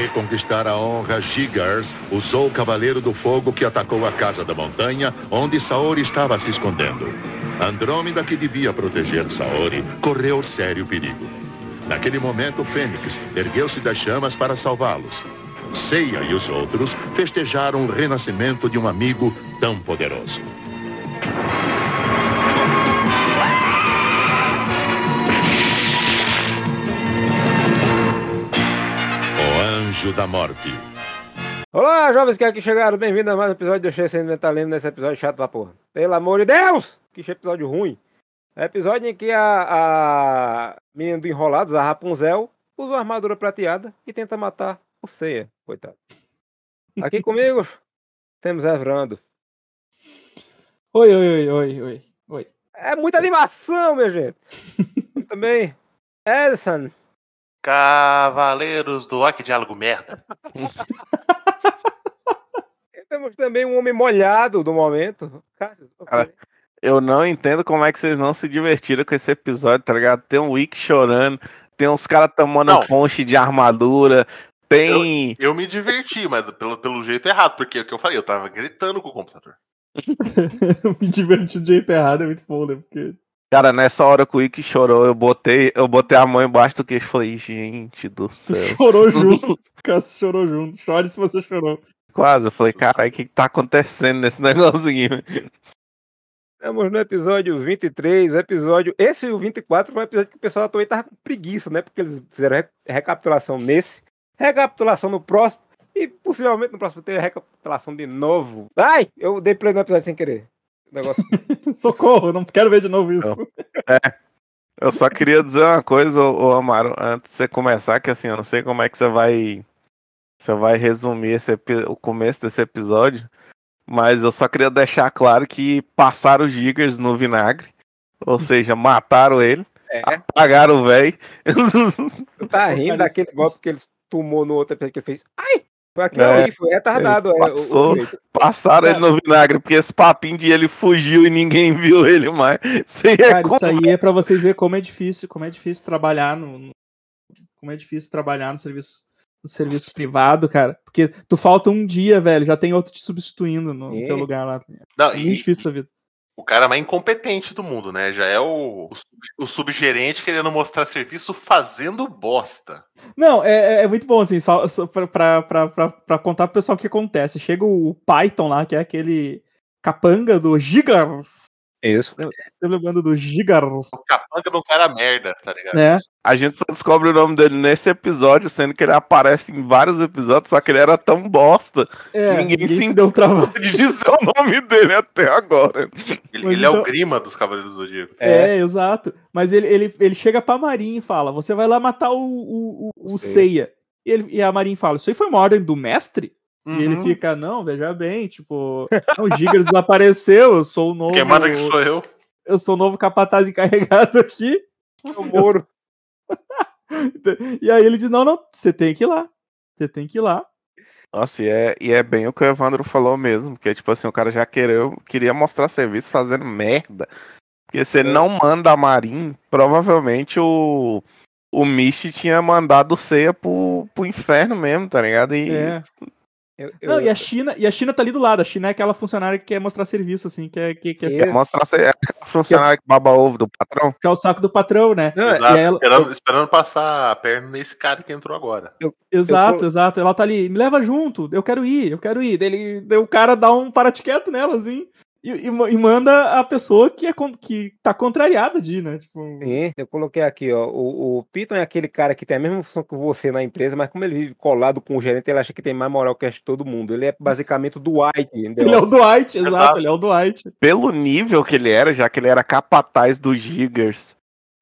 reconquistar a honra, Gigars usou o Cavaleiro do Fogo que atacou a Casa da Montanha, onde Saori estava se escondendo. Andrômeda, que devia proteger Saori, correu sério perigo. Naquele momento, Fênix ergueu-se das chamas para salvá-los. Seiya e os outros festejaram o renascimento de um amigo tão poderoso. Anjo da Morte. Olá, jovens que aqui chegaram, bem-vindos a mais um episódio do Cheio Sem Mentalino, nesse episódio chato pra porra. Pelo amor de Deus! Que episódio ruim. É episódio em que a, a menina do Enrolados, a Rapunzel, usa uma armadura prateada e tenta matar o Ceia, coitado. Aqui comigo temos Evrando. Oi, oi, oi, oi, oi, oi. É muita animação, minha gente. Também Edson. Cavaleiros do Aqui Diálogo Merda. Temos também um homem molhado do momento. Cássio, Cara, Eu não entendo como é que vocês não se divertiram com esse episódio, tá ligado? Tem um Wick chorando, tem uns caras tomando Não. ponche de armadura, tem. Eu me diverti, mas pelo, pelo jeito errado, porque é o que eu falei, eu tava gritando com o computador. Eu me diverti do jeito errado, é muito bom, né? Porque. Cara, nessa hora que o Wick chorou, eu botei, eu botei a mão embaixo do queixo e falei, gente do céu. chorou junto. Cássio chorou junto. Chore se você chorou. Quase, eu falei, caralho, o que, tá acontecendo nesse negocinho? Estamos no episódio 23, o episódio. Esse o 24 foi um episódio que o pessoal também tava com preguiça, né? Porque eles fizeram re- recapitulação nesse, recapitulação no próximo, e possivelmente no próximo ter recapitulação de novo. Ai! Eu dei play no episódio sem querer. Negócio. Socorro, não quero ver de novo isso. Não. Eu só queria dizer uma coisa, ô, Amaro, antes de você começar, que assim, eu não sei como é que você vai. Você vai resumir esse, o começo desse episódio, mas eu só queria deixar claro que passaram os Gigas no vinagre, ou seja, mataram ele, É, apagaram o velho. tá rindo daquele golpe que ele tomou no outro episódio que ele fez. Ai! Foi aquilo É, ali, foi retardado. é, o- o passou, passaram ele no vinagre, porque esse papinho de ele fugiu e ninguém viu ele mais. Isso aí é Cara, isso como- aí é pra vocês verem como é difícil, como é difícil trabalhar no. no- como é difícil trabalhar no serviço, no serviço privado, cara. Porque tu falta um dia, velho, já tem outro te substituindo no É. teu lugar lá. Não, É e, muito difícil essa vida. O cara mais incompetente do mundo, né? Já é o, o, sub- o subgerente querendo mostrar serviço fazendo bosta. Não, é, é- é muito bom, assim, só, só pra, pra, pra, pra, contar pro pessoal o que acontece. Chega o Python lá, que é aquele capanga do Gigars. Isso. Tá lembrando do Gigars, O capanga não cara merda, tá ligado? né? A gente só descobre o nome dele nesse episódio, sendo que ele aparece em vários episódios, só que ele era tão bosta É, Ninguém ninguém, se se deu trabalho. de dizer o nome dele até agora. Ele, ele é então- o grima dos Cavaleiros do Zodíaco. É, exato. Mas ele, ele, ele chega pra Marin e fala: Você vai lá matar o, o, o, o Seiya. E, ele, e a Marin fala: Isso aí foi uma ordem do mestre? E ele Uhum. fica: Não, veja bem, tipo, o Gigas desapareceu, eu sou o novo. Quem manda que sou eu. Eu sou o novo capataz encarregado aqui. O Moro. E aí ele diz: Não, não, você tem que ir lá. Você tem que ir lá. Nossa, e é, e é bem o que o Evandro falou mesmo, porque tipo assim, o cara já queria, queria mostrar serviço fazendo merda. Porque se ele não manda a Marin, provavelmente o, o Mishi tinha mandado o Ceia pro, pro inferno mesmo, tá ligado? E É. Eu, Não, eu- e a China, e a China tá ali do lado. A China é aquela funcionária que quer mostrar serviço, assim, que é, que, que é, ser- mostrar aquela funcionária que baba ovo do patrão. que é o saco do patrão, né? Não, Exato, e ela- esperando, esperando passar a perna nesse cara que entrou agora. Exato, Eu- exato. Ela tá ali, me leva junto, eu quero ir, eu quero ir. Daí, ele- daí o cara dá um parate quieto nela, assim, e, e e manda a pessoa que, é, que tá contrariada de ir, né? Tipo, Sim, eu coloquei aqui, ó. O, o Piton é aquele cara que tem a mesma função que você na empresa, mas como ele vive colado com o gerente, ele acha que tem mais moral que acho todo mundo. Ele é basicamente o Dwight, entendeu? ele é o Dwight, exato, ele é o Dwight. Pelo nível que ele era, já que ele era capataz do Gigas.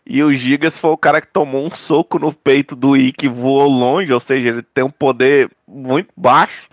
E o Gigas foi o cara que tomou um soco no peito do Ikki e voou longe, ou seja, ele tem um poder muito baixo.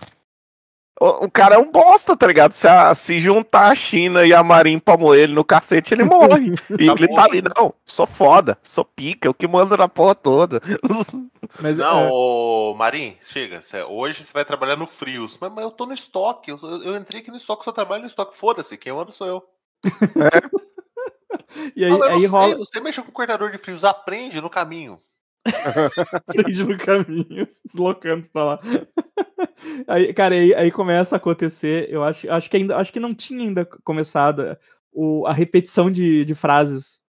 O, o cara é um bosta, tá ligado? Se, a- se juntar a China e a Marin pra moer ele no cacete, ele morre. E Tá ele tá ali, não, sou foda, sou pica, eu que mando na porra toda. Mas, não, é, ô Marim, chega. cê- hoje você vai trabalhar no Frios. Mas, mas eu tô no estoque. Eu, eu entrei aqui no estoque, só trabalho no estoque. Foda-se, quem manda sou eu. e aí, Não, eu aí não sei, rola. você mexe com o cortador de frios, aprende no caminho. Prende no caminho, se deslocando pra lá. Aí, cara, aí, aí começa a acontecer. Eu acho, acho que ainda acho que não tinha ainda começado o, a repetição de, de frases.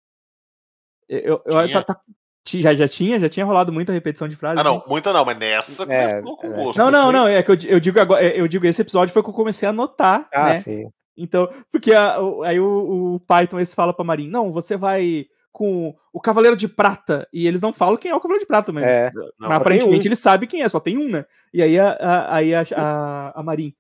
Eu, eu, tá- tá- já, já tinha? Já tinha rolado muita repetição de frases? Ah, não, né? muita não, mas nessa É, começou com é. gosto. Não, não, não. É que eu, eu digo agora. é, Eu digo, esse episódio foi que eu comecei a notar, Ah, né? sim. Então, porque a- o- aí o, o Python esse fala pra Marin, não, você vai com o Cavaleiro de Prata. E eles não falam quem é o Cavaleiro de Prata, mas, É. mas Não, aparentemente tem um. ele sabe quem é, só tem um, né? E aí a, a, aí a, a, a Marin,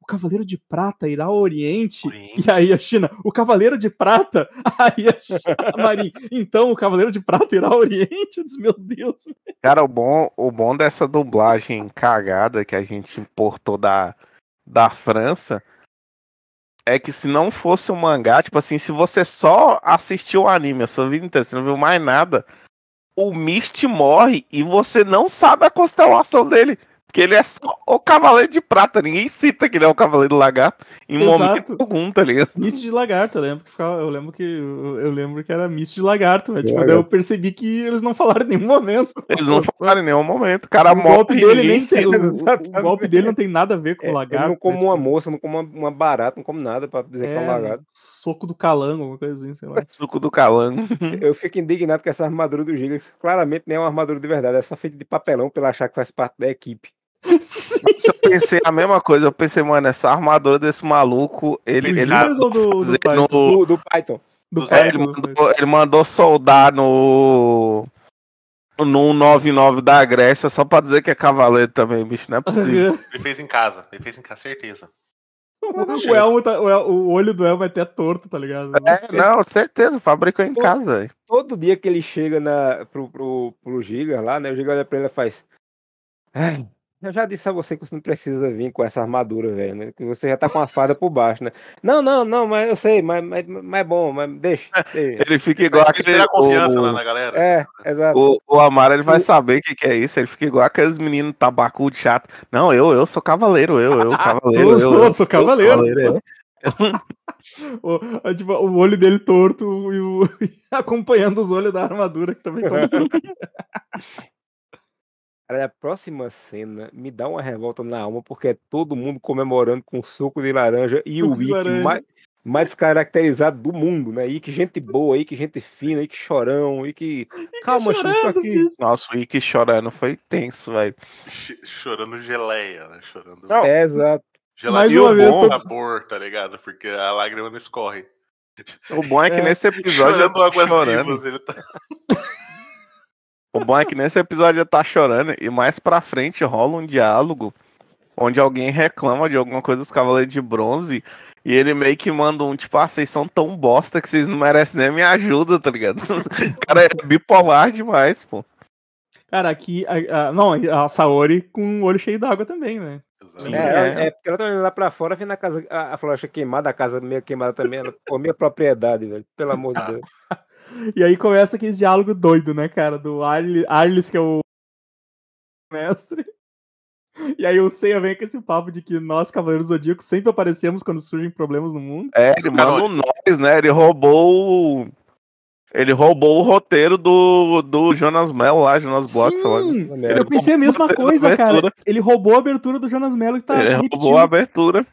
o Cavaleiro de Prata irá ao Oriente. Oriente. E aí a China, o Cavaleiro de Prata. Aí a, China, a Marin, então o Cavaleiro de Prata irá ao Oriente. Eu disse, meu Deus. Cara, o bom, o bom dessa dublagem cagada que a gente importou da, da França é que se não fosse o mangá, tipo assim, se você só assistiu o anime a sua vida inteira, você não viu mais nada, o Mist morre e você não sabe a constelação dele. Porque ele é só o Cavaleiro de Prata, ninguém cita que ele é o Cavaleiro do Lagarto em Exato. momento algum, tá ligado? Mist de lagarto, eu lembro que ficava, eu lembro que eu, eu lembro que era mist de lagarto, mas De tipo, daí lagarto. eu percebi que eles não falaram em nenhum momento. Eles não falaram em nenhum momento. O cara o golpe dele nem tem, o, o- golpe dele não tem nada a ver com É, o eu lagarto. não como né, uma tipo, moça, não como uma, uma barata, não como nada pra dizer que é um é, lagarto. soco do calango, alguma coisa assim, sei lá. Suco do calango. Eu fico indignado com essa armadura do Gigas. Claramente nem é uma armadura de verdade, é só feita de papelão pra ele achar que faz parte da equipe. Sim, Eu pensei a mesma coisa. Eu pensei, mano, essa armadura desse maluco, ele, do ele, do, do, Python? no- Do, do Python. Do do Zé, ele, do Python. mandou, ele mandou soldar no. No 99 da Grécia só pra dizer que é cavaleiro também, bicho. Não é possível. Ele fez em casa, ele fez em casa, certeza. o, Elmo tá- o, o olho do Elmo é até torto, tá ligado? É, não, certeza, fabricou em casa, velho. Todo dia que ele chega na, pro, pro, pro Giga lá, né? O Giga olha pra ele e faz. "Ai, eu já disse a você que você não precisa vir com essa armadura, velho, né? Que você já tá com a fada por baixo, né? Não, não, não, mas eu sei, mas, mas, mas é bom, mas deixa. deixa. Ele fica igual Tem que aquele. a confiança o- lá na galera. É, exato. O, o Amaro ele vai O- saber o que, que é isso. Ele fica igual aqueles meninos tabacudo chato. Não, eu, eu sou cavaleiro, eu, eu, cavaleiro. Eu, sou, eu, sou cavaleiro. cavaleiro, eu. O, é, tipo, o olho dele torto e o, acompanhando os olhos da armadura que também estão tortos. Cara, a próxima cena me dá uma revolta na alma, porque é todo mundo comemorando com suco de laranja e Suco o laranja. mais, mais caracterizado do mundo, né? Ikki gente boa, Ikki gente fina, Ikki chorão, Ikki... Calma, Chico, tô chorando, aqui. bicho. Nossa, o Ikki chorando foi tenso, velho. Ch- Chorando geleia, né? Chorando Não, É, exato. Mais gelatina uma vez, bom tô- sabor, tá ligado? Porque a lágrima não escorre. O bom é que É. nesse episódio ele Chorando águas chorando. vivas, ele tá. O bom é que nesse episódio ele tá chorando e mais pra frente rola um diálogo onde alguém reclama de alguma coisa dos Cavaleiros de Bronze e ele meio que manda um tipo, ah, vocês são tão bosta que vocês não merecem nem a minha ajuda, tá ligado? O cara é bipolar demais, pô. Cara, aqui. A, a- não, a Saori com o olho cheio d'água também, né? Sim, É, é. é, porque ela tá olhando lá pra fora, vendo a casa, a, a floresta queimada, a casa meio queimada também. Ela, pô, minha propriedade, velho. Pelo amor de Deus. E aí começa aquele diálogo doido, né, cara? Do Arlis, que é o mestre. E aí o Seiya vem com esse papo de que nós, Cavaleiros do Zodíaco, sempre aparecemos quando surgem problemas no mundo. É, ele manda um nós, né? Ele roubou. o- Ele roubou o roteiro do, do Jonas Mello lá, Jonas Bloch, lá. Sim! Eu pensei a mesma coisa, cara. Ele roubou a abertura do Jonas Mello que tá Ele repetindo. roubou a abertura.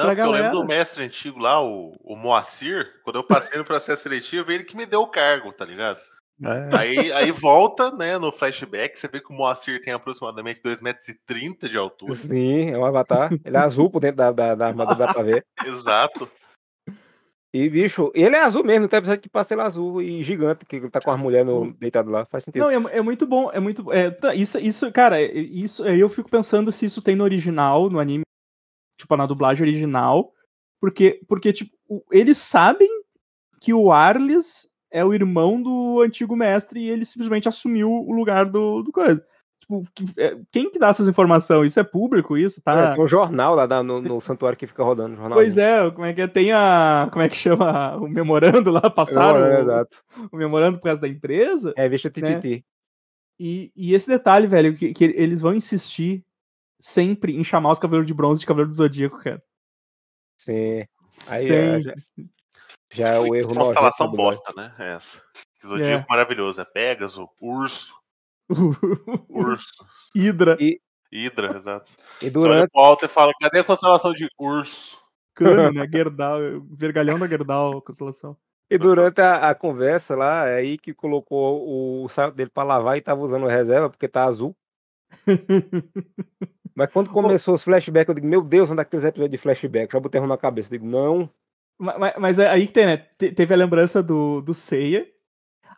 Não, Pra porque eu lembro galera. do mestre antigo lá, o, o Moacir, quando eu passei no processo seletivo, ele que me deu o cargo, tá ligado? É. Aí, aí volta, né, no flashback, você vê que o Moacir tem aproximadamente 2,30 metros de altura. Sim, é um avatar. Ele é azul por dentro da, da, da armadura, dá pra ver. Exato. E, bicho, ele é azul mesmo, tem episódio que passa ele azul e gigante, que tá com as mulheres no, deitado lá. Faz sentido. Não, é, é muito bom, é muito. É, tá, isso, isso, cara, é- isso aí eu fico pensando se isso tem no original, no anime, tipo, na dublagem original. Porque, porque tipo, eles sabem que o Arles é o irmão do antigo mestre e ele simplesmente assumiu o lugar do, do coisa. Tipo, é, quem que dá essas informações? Isso é público, isso, É, tá? tem um jornal lá no, no santuário que fica rodando. Jornal Pois é, como é que é? Tem a. Como é que chama? O memorando lá, passaram é, o, exato. o memorando por causa da empresa. É, Revista Né? Tititi. E, e esse detalhe, velho, que, que eles vão insistir sempre em chamar os Cavaleiros de Bronze de Cavaleiro do Zodíaco, cara. Sim. Aí, é, sempre. Já é o Que erro constelação da dublagem. bosta, né? Essa. Que Zodíaco É. maravilhoso. É Pegasus, Urso. Urso. Hidra. Hidra, exato. E Você olha durante, pro alto e fala, cadê a constelação de urso? Cano, né? Gerdau. Vergalhão da Gerdau, constelação. e durante a, a conversa lá, é aí que colocou o, o salto dele pra lavar e tava usando reserva porque tá azul. Mas quando começou os flashbacks, eu digo, meu Deus, onde é aqueles episódios de flashback? Já botei a mão na cabeça. Eu digo, não. Ma- ma- Mas, é aí que tem, né? Te- Teve a lembrança do, do Seiya.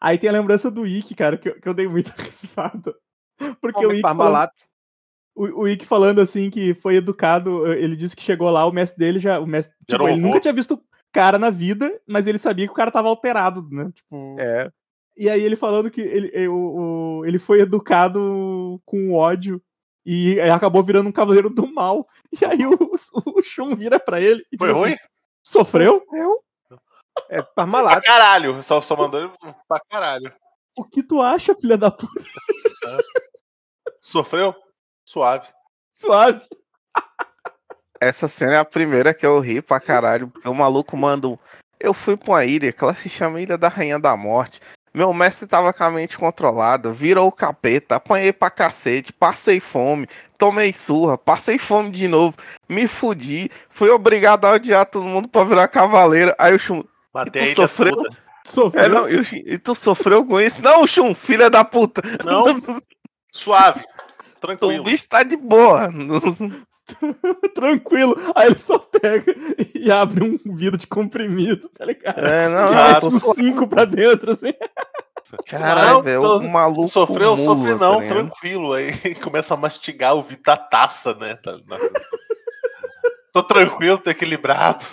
Aí tem a lembrança do Ikki, cara, que eu, que eu dei muita risada. Porque o Come Ikki, falando, o, o Ikki falando assim que foi educado, ele disse que chegou lá, o mestre dele já. O mestre, Já tipo, um ele nunca tinha visto o cara na vida, mas ele sabia que o cara tava alterado, né? Tipo, É. E aí ele falando que ele, o, o- ele foi educado com ódio e acabou virando um cavaleiro do mal. E aí o, o Shun vira pra ele e Foi diz assim, ruim? sofreu? É Pra Parmalat. caralho. Só, só mandou ele pra caralho. O que tu acha, filha da puta? Sofreu? Suave. Suave. Essa cena é a primeira que eu ri pra caralho, porque o maluco manda um. Eu fui pra uma ilha que ela se chama Ilha da Rainha da Morte. Meu mestre tava com a mente controlada, virou o capeta, apanhei pra cacete, passei fome, tomei surra, passei fome de novo, me fudi, fui obrigado a odiar todo mundo pra virar cavaleiro. Aí o Shun. Matei sofreu? Sofreu. É, não, e, o e tu sofreu com isso? Não, Shun, filha da puta. Não. Suave. O Tranquilo. bicho tá de boa. Tranquilo. Aí ele só pega e abre um vidro de comprimido, tá ligado? É, não, E mete tô uns cinco pra dentro, assim. Caralho, velho, o maluco. Sofreu, mula, sofri não, tá tranquilo. Aí começa a mastigar o vidro da taça, né? Tá- na- Tô tranquilo, tô equilibrado.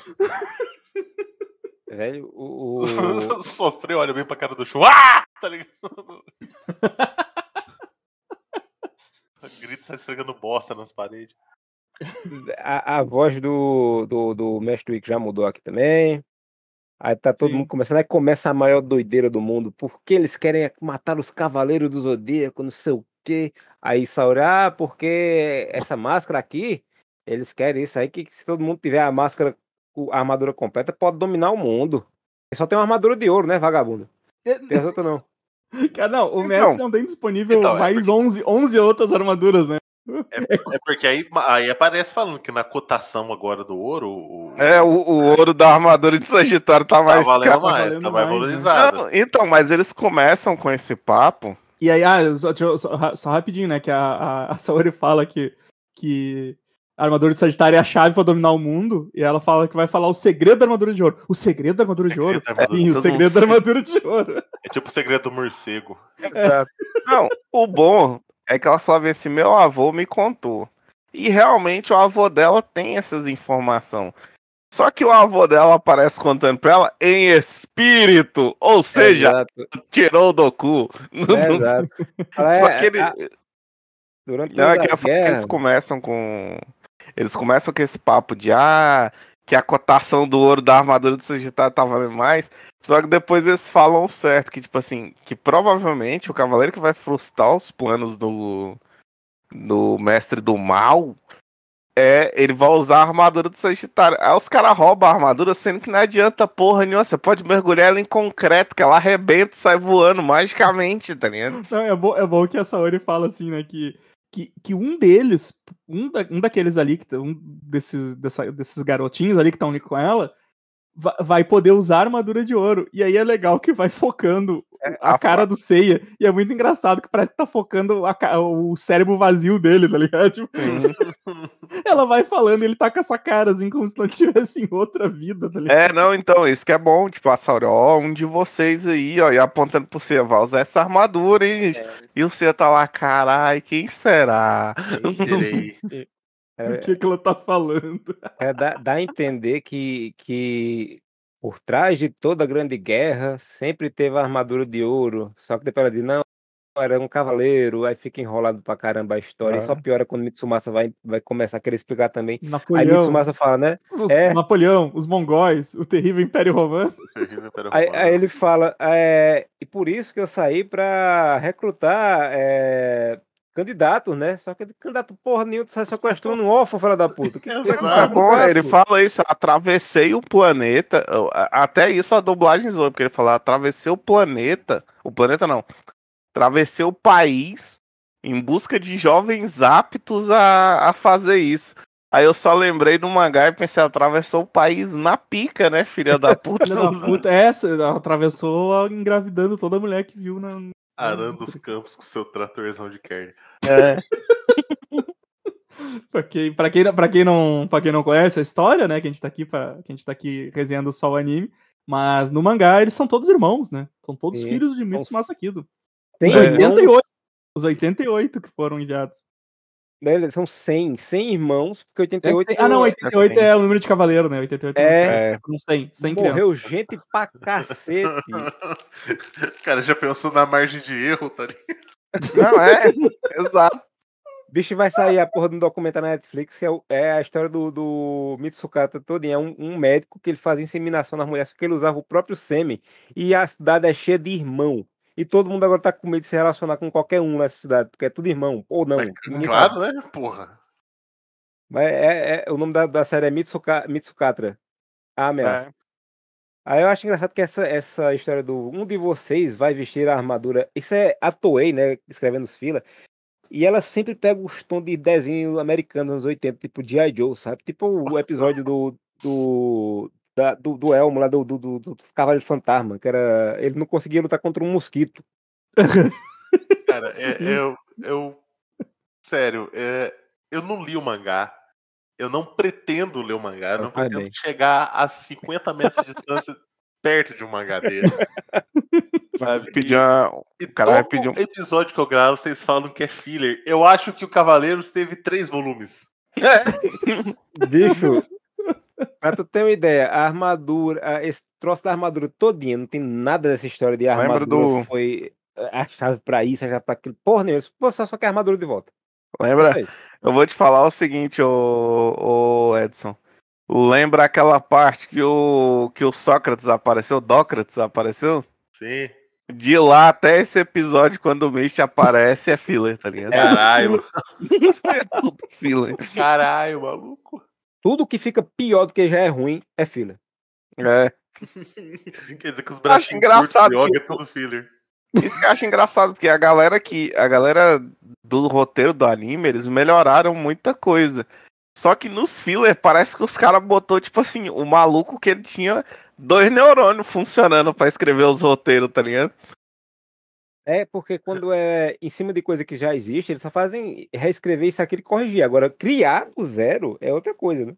Velho, o, o- Sofreu, olha bem pra cara do chum. Ah! Tá ligado? Grita, tá esfregando bosta nas paredes. A, a voz do, do, do Mestre Wick já mudou aqui também. Aí tá todo Sim. mundo começando. Aí começa a maior doideira do mundo. Porque eles querem matar os cavaleiros do Zodíaco, não sei o quê. Aí Sauri, ah, porque essa máscara aqui, eles querem isso aí, que se todo mundo tiver a máscara, a armadura completa, pode dominar o mundo. Só tem uma armadura de ouro, né, vagabundo? Tem as outras não. Cara, não, o Então. mestre não tem disponível Então, é mais 11, 11 outras armaduras, né? É porque aí, aí aparece falando que na cotação agora do ouro, o, É, o, o ouro da armadura de Sagitário tá tá mais valendo caro. mais, valendo tá mais mais, né? valorizado. Não, então, mas eles começam com esse papo. E aí, ah, só, só, só rapidinho, né? Que a, a, a Saori fala que, que a armadura de Sagitário é a chave pra dominar o mundo. E ela fala que vai falar o segredo da armadura de ouro. O segredo da armadura de ouro? Armadura Sim, o segredo da armadura de ouro. É tipo o segredo do morcego. Exato. Não, o bom é que ela falava assim: meu avô me contou. E realmente o avô dela tem essas informações. Só que o avô dela aparece contando pra ela em espírito, ou seja, Exato. tirou do cu. É, exato. Só é- que ele, durante Não, é que guerra- eles começam com. Eles começam com esse papo de ah, que a cotação do ouro da armadura do Sagitário tá valendo mais. Só que depois eles falam certo, que tipo assim, que provavelmente o cavaleiro que vai frustrar os planos do, do mestre do mal é ele vai usar a armadura do Sagitário. Aí os caras roubam a armadura, sendo que não adianta porra nenhuma. Você pode mergulhar ela em concreto, que ela arrebenta e sai voando magicamente, tá ligado? Não, é bom, é bom que a Saori fala assim, né? Que, que, que um deles, um, da- um daqueles ali, que um desses, dessa- desses garotinhos ali que estão ali com ela, vai poder usar a armadura de ouro. E aí é legal que vai focando a, a cara do Seiya. E é muito engraçado que parece que tá focando a o cérebro vazio dele, tá ligado? Tipo, ela vai falando e ele tá com essa cara, assim, como se não tivesse em outra vida, tá ligado? É, não, então, isso que é bom, tipo, a Sauri, ó, um de vocês aí, ó, e apontando pro você, vai usar essa armadura, hein, gente? E o você tá lá, carai, quem será? Serei. é, Do que, que ela tá falando? É, dá, dá a entender que, que por trás de toda a grande guerra sempre teve a armadura de ouro. Só que depois ela diz, não, era um cavaleiro, aí fica enrolado pra caramba a história. E só piora quando Mitsumasa vai, vai começar a querer explicar também. Aí Napoleão, Mitsumasa fala, né? os- é. Napoleão, os mongóis, o terrível Império Romano. Terrível Império Aí, Romano. aí ele fala, é, e por isso que eu saí pra recrutar é, candidatos, né? Só que candidato porra nenhuma, tu sai sequestrando um órfão, filha da puta. Que, que é você ele fala isso, atravessei o planeta, até isso a dublagem zoou, porque ele fala, atravessei o planeta, o planeta não, atravessei o país em busca de jovens aptos a, a fazer isso. Aí eu só lembrei do mangá e pensei, atravessou o país na pica, né, filha da puta? Filha da puta, essa, ela atravessou engravidando toda mulher que viu na. Arando os campos com seu tratorzão de carne. É. pra, quem, pra, quem, pra, quem não, pra quem não conhece a história, né? Que a gente tá aqui, pra, que a gente tá aqui resenhando só o anime. Mas no mangá eles são todos irmãos, né? São todos Sim. filhos de Mitsumasa Kido. Tem Os É. 88. Os 88 que foram enviados. Né, eles São 100, 100 irmãos, porque 88... Ah, não, 88 Sim. é o número de cavaleiro, né? 88 É, É. Não 100, 100 crianças. morreu gente pra cacete. Cara, já pensou na margem de erro, tá ligado? Não, é, exato. Bicho, vai sair a porra de um documentário na Netflix que é, o- é a história do, do Mitsukata todinho. É um, um médico que ele fazia inseminação nas mulheres, porque ele usava o próprio sêmen. E a cidade é cheia de irmão. E todo mundo agora tá com medo de se relacionar com qualquer um nessa cidade, porque é tudo irmão. Ou não. Mas, ninguém claro, sabe. né? Porra. Mas é, é- o nome da, da série é Mitsuka, Mitsukatra. A ameaça. Aí eu acho engraçado que essa, essa história do um de vocês vai vestir a armadura. Isso é a Toei, né? Escrevendo os fila. E ela sempre pega os tons de desenho americano dos anos 80, tipo G.I. Joe, sabe? Tipo o episódio do. do. Da- do, do Elmo lá do, do, do- dos Cavaleiros Fantasma, que era. Ele não conseguia lutar contra um mosquito. Cara, é- Sim. eu, eu. Sério, é, eu não li o mangá. Eu não pretendo ler o mangá. Eu não pretendo chegar a 50 metros de distância perto de um mangá dele. Sabe? Pedir uma- E cara vai pedir um- episódio que eu gravo, vocês falam que é filler. Eu acho que o Cavaleiros teve três volumes. Bicho, pra tu ter uma ideia, a armadura, a- esse troço da armadura todinha, não tem nada dessa história de Lembra armadura do- foi a chave pra isso, a chave pra aquilo. Porra nenhuma, isso- pô, só, só quer armadura de volta. Lembra? Isso aí. Eu vou te falar o seguinte, ô, ô Edson. Lembra aquela parte que o, que o Sócrates apareceu, Dócrates apareceu? Sim. De lá até esse episódio, quando o Mitch aparece, é filler, tá ligado? Caralho, É tudo filler. caralho, maluco. Tudo que fica pior do que já é ruim é fila. É. Quer dizer que os bracinhos engraçado curtos que- é tudo filler. Isso que eu acho engraçado, porque a galera que. A galera do roteiro do anime, eles melhoraram muita coisa. Só que nos filler parece que os caras botou, tipo assim, o maluco que ele tinha dois neurônios funcionando pra escrever os roteiros, tá ligado? É porque quando é em cima de coisa que já existe, eles só fazem reescrever isso aqui e corrigir. Agora, criar do zero é outra coisa, né?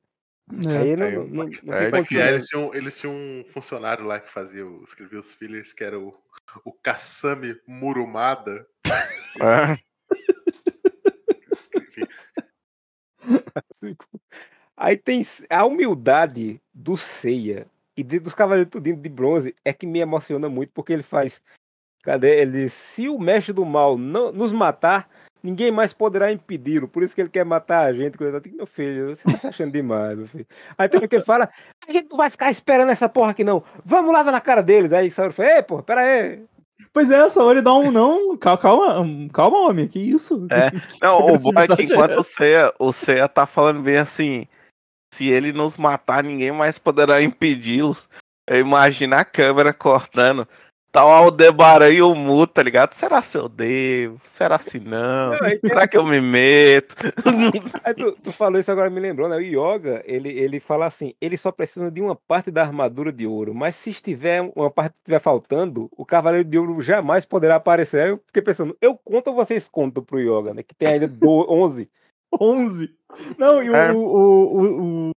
Aí não, aí não, não, não é, eles tinham, eles tinham um funcionário lá que fazia, escrevia os fillers, que era o, o Kasami Murumada. É. Enfim, Aí tem a humildade do Seiya e de- dos Cavaleiros Tudinho de Bronze é que me emociona muito, porque ele faz. Cadê? Ele. Se o mestre do mal não nos matar, ninguém mais poderá impedi-lo. Por isso que ele quer matar a gente. Meu filho, você tá se achando demais, meu filho. Aí tem que ele fala: a gente não vai ficar esperando essa porra aqui, não. Vamos lá dar na cara deles. Aí Sauro fala: Ei, porra, pera aí. Pois é, essa hora ele dá um não. cal- Calma, calma, homem, que isso? É, Que Não, o bom é que agressividade enquanto? Seiya, o Seiya tá falando bem assim, se ele nos matar, ninguém mais poderá impedi-lo. Eu imagino a câmera cortando. Tá o Aldebaran e o Mu, tá ligado? Será se eu devo? Será se não? Não, tem- Será que eu me meto? Aí tu, tu falou isso agora me lembrou, né? O Yoga, ele, ele fala assim, ele só precisa de uma parte da armadura de ouro, mas se estiver uma parte que estiver faltando, o Cavaleiro de Ouro jamais poderá aparecer. Aí eu fiquei pensando, eu conto ou vocês contam pro Yoga, né? Que tem ainda do, 11. 11. Não, e o, É. o, o, o,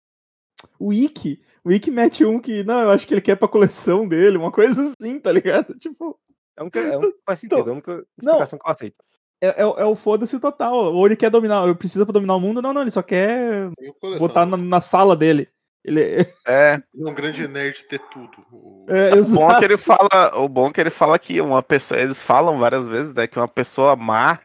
o, Ikki, o Ikki mete um que, não, eu acho que ele quer pra coleção dele, uma coisa assim, tá ligado? Tipo, É um que, é um que faz sentido, é a única Não. explicação que eu aceito. é, é, o- é o foda-se total. Ou ele quer dominar, ele precisa pra dominar o mundo, não, não, ele só quer botar na, na sala dele. Ele, É, é um grande nerd ter tudo. O- é, o bom é que ele fala, o bom é que ele fala que uma pessoa, eles falam várias vezes, né, que uma pessoa má,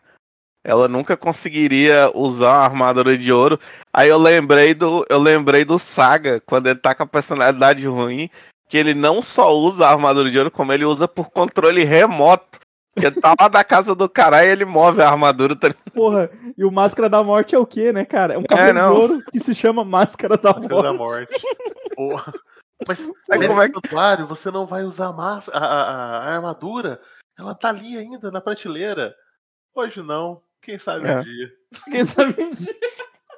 ela nunca conseguiria usar uma armadura de ouro. Aí eu lembrei do, eu lembrei do Saga, quando ele tá com a personalidade ruim, que ele não só usa a armadura de ouro, como ele usa por controle remoto. Que ele tá lá da casa do caralho e ele move a armadura. Tá... Porra, e o Máscara da Morte é o quê, né, cara? É um cabelo de não. ouro que se chama Máscara da Máscara da Morte. morte. Porra. Mas como é que- santuário você não vai usar a, a, a- a armadura Ela tá ali ainda na prateleira. Hoje não. Quem sabe É. um dia. Quem sabe um dia.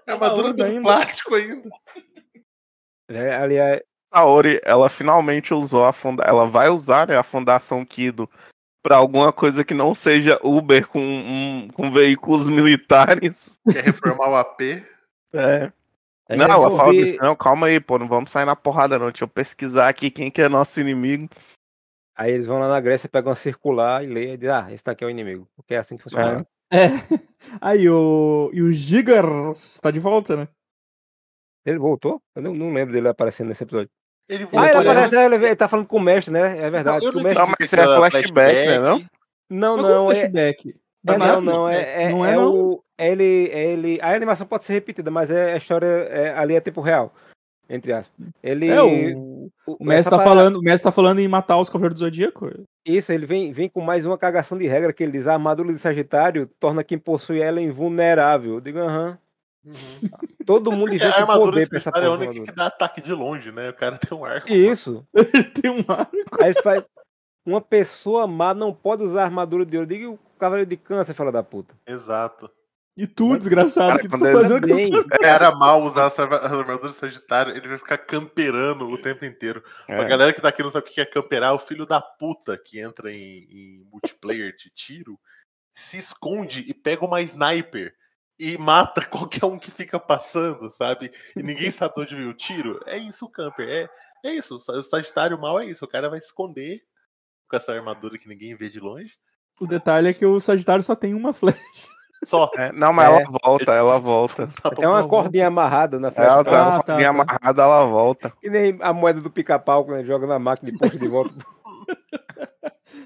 A armadura usa tem ainda. plástico ainda. É, aliás, Saori, ela finalmente usou a funda... ela vai usar né, a Fundação Kido pra alguma coisa que não seja Uber com, um- com veículos militares. Quer reformar o AP? É. a Não, gente ela fala disso, não, calma aí, pô, não vamos sair na porrada não, deixa eu pesquisar aqui quem que é nosso inimigo. Aí eles vão lá na Grécia, pegam uma circular e lê e dizem, ah, esse daqui é o inimigo. Porque é assim que funciona. É. Aí o. E o Gigars tá de volta, né? Ele voltou? Eu não, não lembro dele aparecendo nesse episódio. Ele Ah, ele voltou, aparece, ele, ele tá falando com o mestre, né? É verdade. eu que o não mestre... Não, mas isso é flashback, né, não? Não, não, como é, flashback. é, Tá não, não, é, é, Não é, é não. o. é Ele, é ele. A animação pode ser repetida, mas é a história é, ali é tempo real. Entre aspas. Ele. É, o, o- o mestre essa tá parada- falando, o mestre tá falando em matar os Cavaleiros do Zodíaco. Isso, ele vem, vem com mais uma cagação de regra que ele diz: a armadura de Sagitário torna quem possui ela invulnerável. Eu digo, aham. Uhum. Todo mundo Porque inventa a um armadura poder pra essa cara é a porra. única que dá ataque de longe, né? O cara tem um arco. Isso. Ele tem um arco. Aí ele faz. Uma pessoa má não pode usar armadura de ouro. Diga o cavaleiro de câncer, fala da puta. Exato. E tu, desgraçado, o que tu tá fazendo com essa... O cara mal usar essa arma- essa armadura Sagitário, ele vai ficar camperando o tempo inteiro. A É. galera que tá aqui não sabe o que é camperar, o filho da puta que entra em, em multiplayer de tiro se esconde e pega uma sniper e mata qualquer um que fica passando, sabe? E ninguém sabe de onde veio o tiro. É isso o camper. É, é isso. O Sagitário mal é isso. O cara vai esconder com essa armadura que ninguém vê de longe. O detalhe é que o Sagitário só tem uma flecha. Só. É, não, mas É. ela volta, ela volta. Tem uma cordinha amarrada na flecha. Ela pra- tá Ah, uma tá, cordinha tá. amarrada, ela volta. Que nem a moeda do pica-pau quando ele joga na máquina e puxa de volta.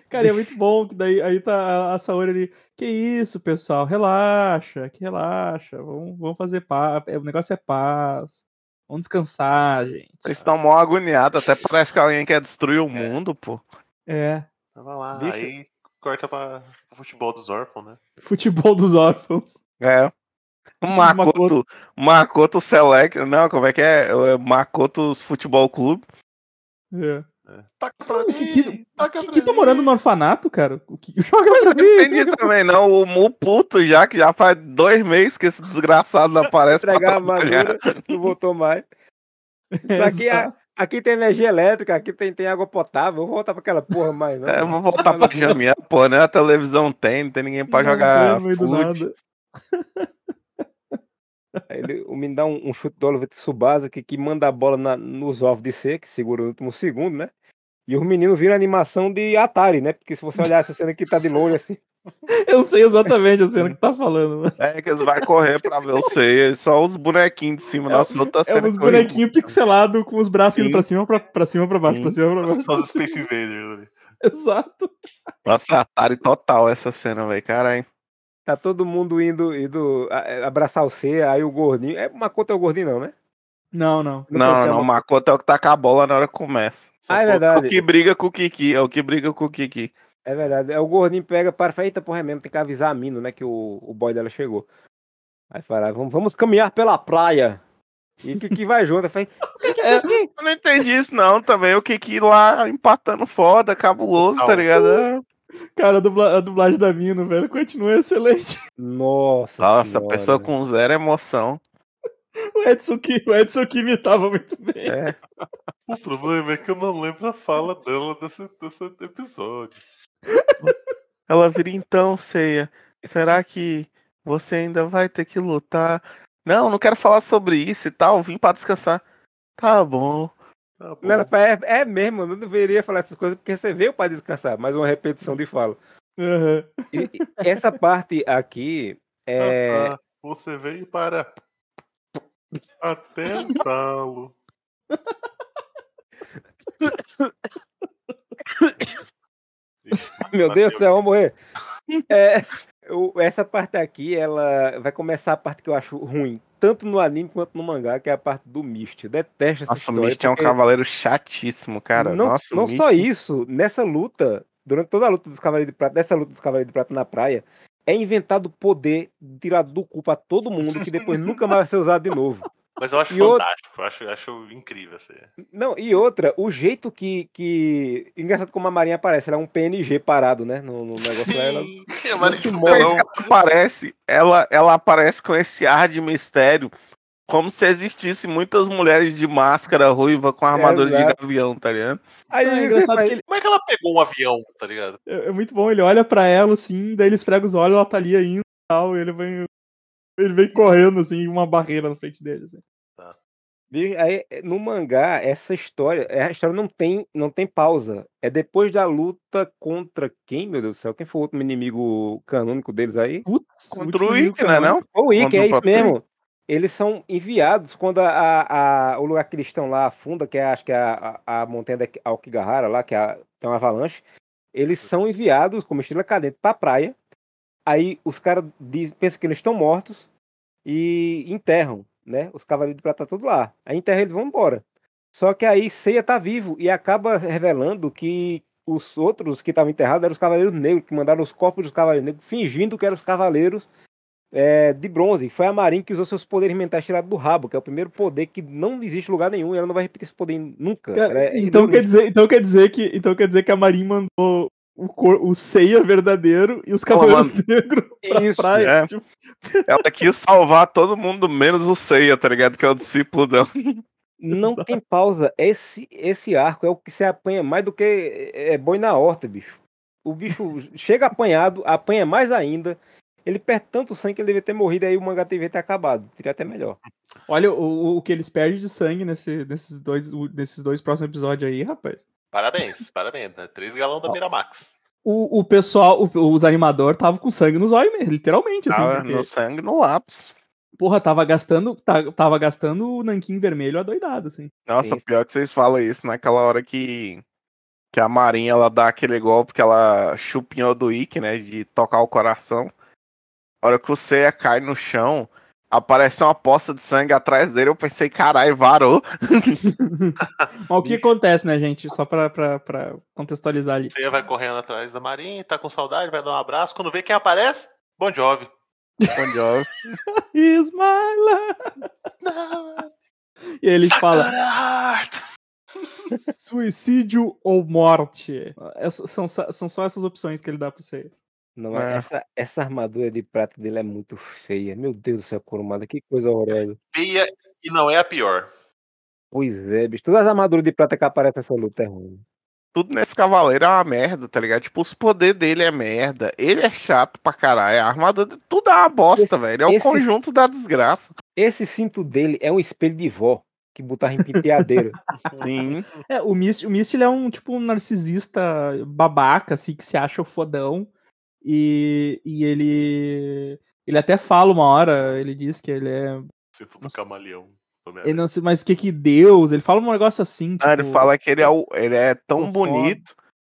Cara, é muito bom que daí aí tá a- Saori ali. Que isso, pessoal? Relaxa, que relaxa. Vamos, vamos fazer paz. O negócio é paz. Vamos descansar, gente. Vocês estão mó agoniados, até parece que alguém quer destruir o mundo, pô. É. Tava lá. Bicho. Aí corta pra pro futebol dos órfãos, né? Futebol dos órfãos. É. O Makoto, Makoto Select, não, como é que é? É Makoto's Futebol Clube. É. É. Toca O pra que, mim, que, que, pra que tá morando no orfanato, cara? O que joga Mas pra eu não mim? entendi também, não. O Mu puto já, que já faz dois meses que esse desgraçado não aparece pra Entregar a trabalhar. armadura, não voltou mais. Isso aqui, é-. Aqui tem energia elétrica, aqui tem, tem água potável. Vou voltar pra aquela porra mais, não. É, vou voltar pra Jamia, pô, né? A televisão tem, não tem ninguém pra Não jogar meio do nada. Aí Ele, o menino dá um, um chute do Oliver Tsubasa que, que manda a bola na- nos ovos de C, que segura no último segundo, né? E os meninos viram animação de Atari, né? Porque se você olhar essa cena que tá de longe assim. Eu sei exatamente a cena que tá falando, mano. É que eles vão correr pra ver o ceia, só os bonequinhos de cima. Nossa, não tá É sendo uns bonequinhos pixelados com os braços indo Sim. pra cima, pra, pra cima, pra baixo, Sim. pra cima, pra baixo. Só os Space Invaders ali. Exato. Nossa, Atari total essa cena, velho. Caralho. Tá todo mundo indo, indo a- abraçar o C, aí o gordinho. É uma conta é o gordinho, não, né? Não, não. Não, é não, o uma- Makoto é o que tá com a bola na hora que começa. Só Ah, é É o verdade. que briga com o Kiki, é o que briga com o Kiki. É verdade. É o gordinho pega para e fala, eita porra, é mesmo, tem que avisar a Mino, né? Que o, o boy dela chegou. Aí fala, "Ah, vamos, vamos caminhar pela praia. E que, que vai junto. Aí fala, É, eu não entendi isso não também. O Kiki lá empatando foda, cabuloso, tá Total. ligado? É. Cara, a, dubla- a dublagem da Mino, velho, continua excelente. Nossa. Nossa, senhora. pessoa com zero emoção. O Edson que, o Edson que imitava muito bem. É. O problema é que eu não lembro a fala dela desse, desse episódio. Ela vira então, Ceia. Será que você ainda vai ter que lutar? Não, não quero falar sobre isso e tal. Vim pra descansar. Tá bom. Tá bom. Não, é, é mesmo, eu não deveria falar essas coisas porque você veio para descansar. Mais uma repetição de fala. Aham. E- e essa parte aqui é. Ah, tá. Você veio para atentá-lo. Meu Deus do céu, vamos morrer. É, o- essa parte aqui, ela vai começar a parte que eu acho ruim, tanto no anime quanto no mangá, que é a parte do Mist. Eu detesto essa Nossa, o história. Misty é um cavaleiro chatíssimo, cara. não Nossa, não só isso, nessa luta, durante toda a luta dos Cavaleiros de Prata, dessa luta dos Cavaleiros de Prata na praia, é inventado poder tirado do cu pra todo mundo, que depois nunca mais vai ser usado de novo. Mas eu acho E fantástico, eu acho, acho incrível. Assim. Não, e outra, o jeito que. que... Engraçado como a Marinha aparece, ela é um PNG parado, né? No, no negócio lá. Ela... É ela aparece, ela, ela aparece com esse ar de mistério, como se existisse muitas mulheres de máscara ruiva com armadura de Exato. gavião, tá ligado? Aí é engraçado que ele, Como é que ela pegou um avião, tá ligado? é, é muito bom, ele olha pra ela assim, daí ele esfrega os olhos, ela tá ali ainda e tal, e ele vem. Ele vem correndo, assim, uma barreira na frente dele. Assim. Bicho, Aí, no mangá, essa história, a história não tem, não tem pausa. É depois da luta contra quem, meu Deus do céu? Quem foi o último inimigo canônico deles aí? Putz, Contra o Ikki, né, não? O Ikki, é isso mesmo. Eles são enviados quando a, a- a- o lugar que eles estão lá afunda, que é, acho que é a, a, a montanha da Aokigahara lá, que é a- tem uma avalanche. Eles são enviados como estrela cadente pra praia. Aí os caras pensam que eles estão mortos e enterram, né? Os cavaleiros de prata tudo lá. Aí enterram eles vão embora. Só que aí Seiya tá vivo e acaba revelando que os outros que estavam enterrados eram os cavaleiros negros, que mandaram os corpos dos cavaleiros negros, fingindo que eram os cavaleiros é, de bronze. Foi a Marin que usou seus poderes mentais tirados do rabo, que é o primeiro poder que não existe lugar nenhum e ela não vai repetir esse poder nunca. Cara, é então, quer dizer, então quer dizer que então quer dizer que a Marin mandou o, cor, o Seiya verdadeiro e os cavaleiros negros pra Isso, praia. é. tipo, Ela quis salvar todo mundo, menos o Seiya, tá ligado? Que é o discípulo dela. Não tem pausa. Esse, esse arco é o que se apanha mais do que é, é boi na horta, bicho. O bicho chega apanhado, apanha mais ainda. Ele perde tanto sangue que ele devia ter morrido, aí o mangá devia ter acabado. Seria até melhor. olha o, o que eles perdem de sangue nesse, nesses, dois, nesses dois próximos episódios aí, rapaz. Parabéns, parabéns. Né? Três galão da Miramax. O, o pessoal, o- os animadores estavam com sangue nos olhos mesmo, literalmente, assim. Tava porque, no sangue no lápis. porra, tava gastando, tava gastando o nanquim vermelho adoidado, assim. Nossa, Sim. pior que vocês falam isso naquela hora que, que a Marinha ela dá aquele golpe que ela chupinhou do Ikki, né? De tocar o coração. A hora que o Seiya cai no chão, aparece uma poça de sangue atrás dele. Eu pensei, caralho, varou. Mas o que acontece, né, gente? Só pra, pra, pra contextualizar ali. Você vai correndo atrás da Marinha, tá com saudade, vai dar um abraço. Quando vê quem aparece, Bon Jovi. Bon Jovi. Love. E ele fala, suicídio ou morte. Essa- são, só- são só essas opções que ele dá pra você. Não, É. essa, essa armadura de prata dele é muito feia. Meu Deus do céu, Kurumada, que coisa horrorosa. Feia e não é a pior. Pois é, bicho. Todas as armaduras de prata que aparecem nessa luta é ruim. Tudo nesse cavaleiro é uma merda, tá ligado? Tipo, os poderes dele é merda. Ele é chato pra caralho. A armadura, de- tudo é uma bosta, Esse- velho. É o esse- conjunto da desgraça. Esse cinto dele é um espelho de vó que botava em penteadeira. Sim. É, o Mist, o Mist ele é um tipo um narcisista babaca, assim, que se acha o fodão. E, e ele. Ele até fala uma hora, ele diz que ele é. Sinto do camaleão. Ele não sei, mas o que que Deus? Ele fala um negócio assim. Ah, ele tipo, fala que ele é, o- ele é tão foda. bonito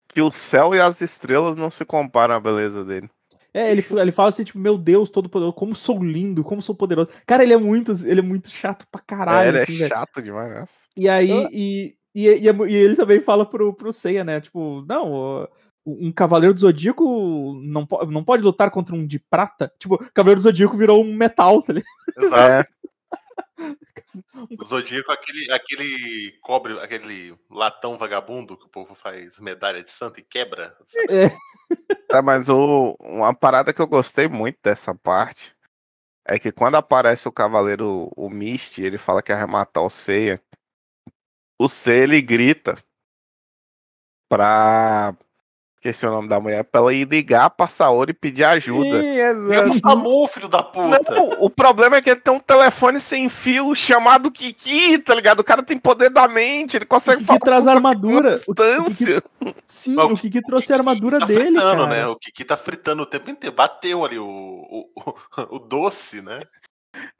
que o céu e as estrelas não se comparam à beleza dele. É, ele, ele fala assim, tipo, meu Deus, todo poderoso, como sou lindo, como sou poderoso. Cara, ele é muito, ele é muito chato pra caralho. É, ele assim, é velho. chato demais, né? E aí, e, e, e, é e ele também fala pro, pro Seiya, né? Tipo, não, um cavaleiro do Zodíaco não, po- não pode lutar contra um de prata. Tipo, o cavaleiro do Zodíaco virou um metal, tá ligado? Exato. É, O Zodíaco, aquele, aquele cobre, aquele latão vagabundo que o povo faz medalha de santo e quebra. sabe? tá, mas o, uma parada que eu gostei muito dessa parte é que quando aparece o cavaleiro, o Mist, ele fala que vai matar o Seiya. O Seiya, ele grita pra... Esqueci o nome da mulher, pra ela ir ligar pra Saori e pedir ajuda. Sim, Liga exato. pro Samu, filho da puta. Não, o problema é que ele tem um telefone sem fio chamado Kiki, tá ligado? O cara tem poder da mente, ele consegue Kiki falar traz armadura. O distância. Sim, Mas o o Kiki trouxe a Kiki armadura tá dele, fritando, cara. né? O Kiki tá fritando o tempo inteiro. Bateu ali o, o, o, o doce, né?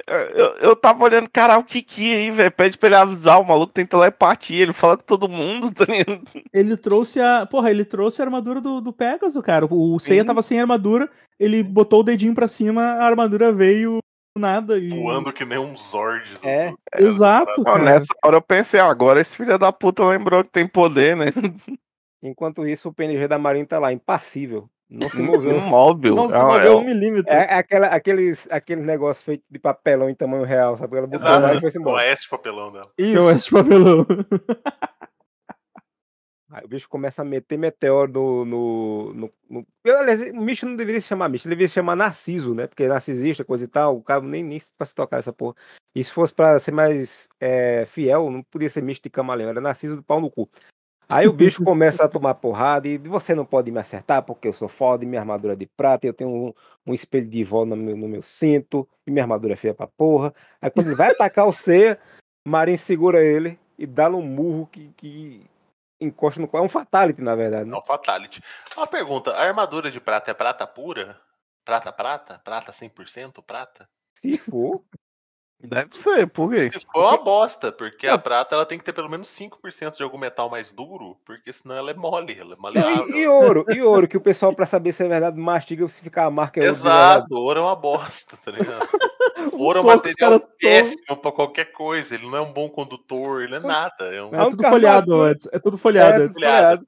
Eu, eu tava olhando, cara, o Kiki aí, velho. Pede pra ele avisar, o maluco tem telepatia, ele fala com todo mundo, tá ligado? Ele trouxe a. Porra, ele trouxe a armadura do, do Pegasus, cara. O Seiya Sim. tava sem armadura, ele botou o dedinho pra cima, a armadura veio do nada. E... Voando que nem um Zord. do- É. do- Exato, nessa hora eu pensei, ó, agora esse filho da puta lembrou que tem poder, né? Enquanto isso, o PNG da Marinha tá lá, impassível. Não se moveu. Imóvel. Não se É- moveu é- um milímetro. É, é aquela, aqueles, aqueles negócios feitos de papelão em tamanho real, sabe? Ela botou lá e foi O embora. Oeste papelão dela. É o Oeste Papelão. Aí o bicho começa a meter meteoro no. no, no, no- Eu, aliás, o bicho não deveria se chamar bicho, ele deveria se chamar Narciso, né? Porque narcisista, coisa e tal, o cara nem, nem pra se tocar essa porra. E se fosse pra ser mais é, fiel, não podia ser misto de camaleão, era Narciso do pau no cu. Aí o bicho começa a tomar porrada e você não pode me acertar porque eu sou foda e minha armadura é de prata, e eu tenho um, um espelho de vó no meu, no meu cinto e minha armadura é feia pra porra. Aí quando ele vai atacar o Ceia, Marin segura ele e dá-lhe um murro que, que encosta no. É um fatality, na verdade. É Né? um Fatality. Uma pergunta: a armadura de prata é prata pura? Prata, prata? Prata 100% prata? Se for. Deve ser, por quê? Se for uma bosta, porque a prata ela tem que ter pelo menos 5% de algum metal mais duro, porque senão ela é mole, ela é maleável. e, e ouro, e ouro, que o pessoal, pra saber se é verdade, mastiga se ficar a marca é ouro. Exato, ouro é uma bosta, tá ligado? Ouro é um material péssimo pra qualquer coisa. Ele não é um bom condutor, ele é nada. É um É única tudo folhado, Edson. É tudo folhado, É, Edson. folhado.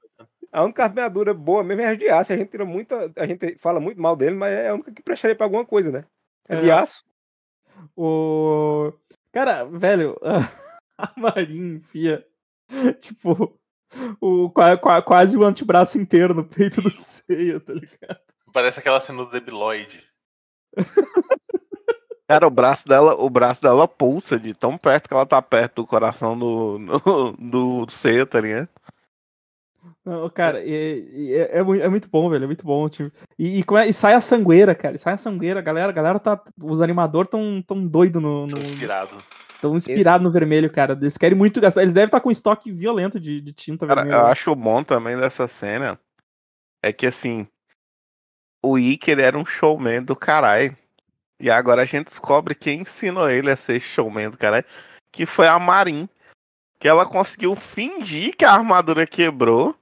A única armadura boa mesmo é a de aço. A gente tira muita. A gente fala muito mal dele, mas é a única que prestaria pra alguma coisa, né? É de É. aço. O. Cara, velho, a Marin enfia, tipo, o, qua- qua- quase o antebraço inteiro no peito do Seiya, tá ligado? Parece aquela cena do Debiloid. Cara, o braço dela, o braço dela pulsa de tão perto que ela tá perto do coração do, do, do C, tá ligado? Não, cara, e- e é, é é muito bom, velho, é muito bom. Tipo, e, e come- e sai a sangueira, cara, e sai a sangueira, a galera, a galera tá. Os animadores tão, tão doido no. no Tô inspirado. tão inspirados no vermelho, cara. Eles querem muito gastar. Eles devem estar com estoque violento de, de tinta Cara, vermelha. eu acho bom também dessa cena é que assim, o ele era um showman do caralho. E agora a gente descobre quem ensinou ele a ser showman do caralho, que foi a Marin. Que ela conseguiu fingir que a armadura quebrou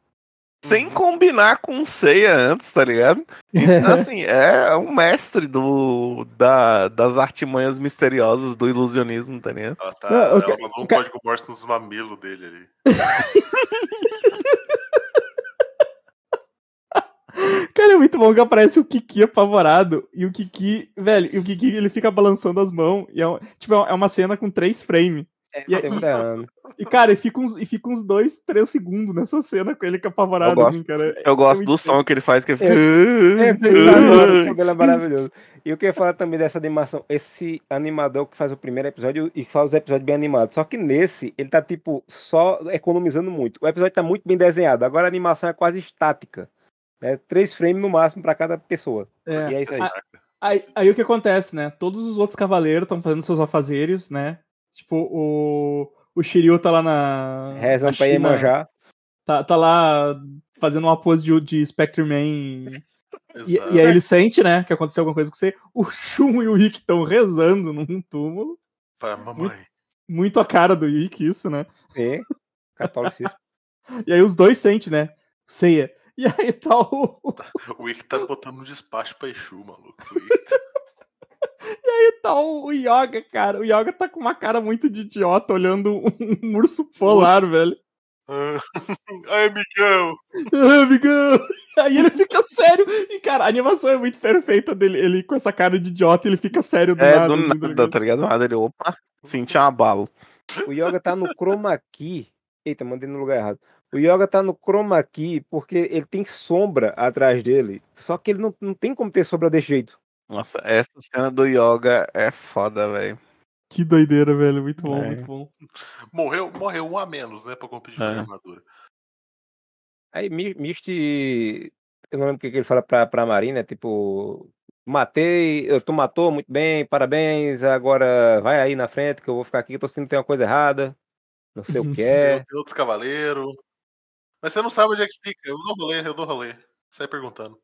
sem Uhum. combinar com o Seiya antes, tá ligado? Então, assim, é um mestre do, da, das artimanhas misteriosas do ilusionismo, tá ligado? Ela, tá, Não, eu ela um código Morse nos mamilos dele ali. Cara, é muito bom que aparece o Kiki apavorado. E o Kiki, velho, e o Kiki ele fica balançando as mãos. E é, tipo, é uma cena com três frames. E, Tá ferrando. e, cara, e fica, uns, e fica uns dois, três segundos nessa cena com ele que é apavorado, Eu gosto. assim, cara. Eu gosto muito do som que ele faz, que ele fica. É, agora, o som dele é maravilhoso. E eu queria falar também dessa animação. Esse animador que faz o primeiro episódio e faz os episódios bem animados. Só que nesse, ele tá, tipo, só economizando muito. O episódio tá muito bem desenhado. Agora a animação é quase estática. Né? Três frames no máximo pra cada pessoa. É. E é isso aí. Ah, Aí, aí o que acontece, né? Todos os outros cavaleiros estão fazendo seus afazeres, né? Tipo, o, o Shiryu tá lá na. Rezam na pra China, Iemanjá. Tá, tá lá fazendo uma pose de, de Spectre Man. E, e aí ele sente, né, que aconteceu alguma coisa com você. O Shun e o Rick estão rezando num túmulo. Pra mamãe. Muito a cara do Rick, isso, né? Sim. Catolicismo. E aí os dois sentem, né? Ceia. E aí tá o. O Wick tá botando um despacho pra Exu, maluco. O Wick tá- E aí tá o, o Yoga, cara. O Yoga tá com uma cara muito de idiota olhando um, um urso polar, velho. Ah, Ai, amigão! Ah, amigão! Aí ele fica sério. E, cara, a animação é muito perfeita dele. Ele com essa cara de idiota, ele fica sério do É, nada. do assim, tá nada, ligado? tá ligado? Do nada ele, opa, senti um abalo. O Yoga tá no chroma key. Eita, mandei no lugar errado. O Yoga tá no chroma key porque ele tem sombra atrás dele. Só que ele não, não tem como ter sombra desse jeito. Nossa, essa cena do Yoga é foda, velho. Que doideira, velho. Muito bom, É. muito bom. Morreu, morreu um a menos, né? Pra competir com a É. armadura. Aí Mi- Misty. Eu não lembro o que que ele fala pra, pra Marina, tipo. Matei, eu- tu matou muito bem, parabéns. Agora vai aí na frente que eu vou ficar aqui. Tô sentindo que tem uma coisa errada. Não sei o que é. Tem outros cavaleiros. Mas você não sabe onde é que fica. Eu dou rolê, eu dou rolê. Sai perguntando.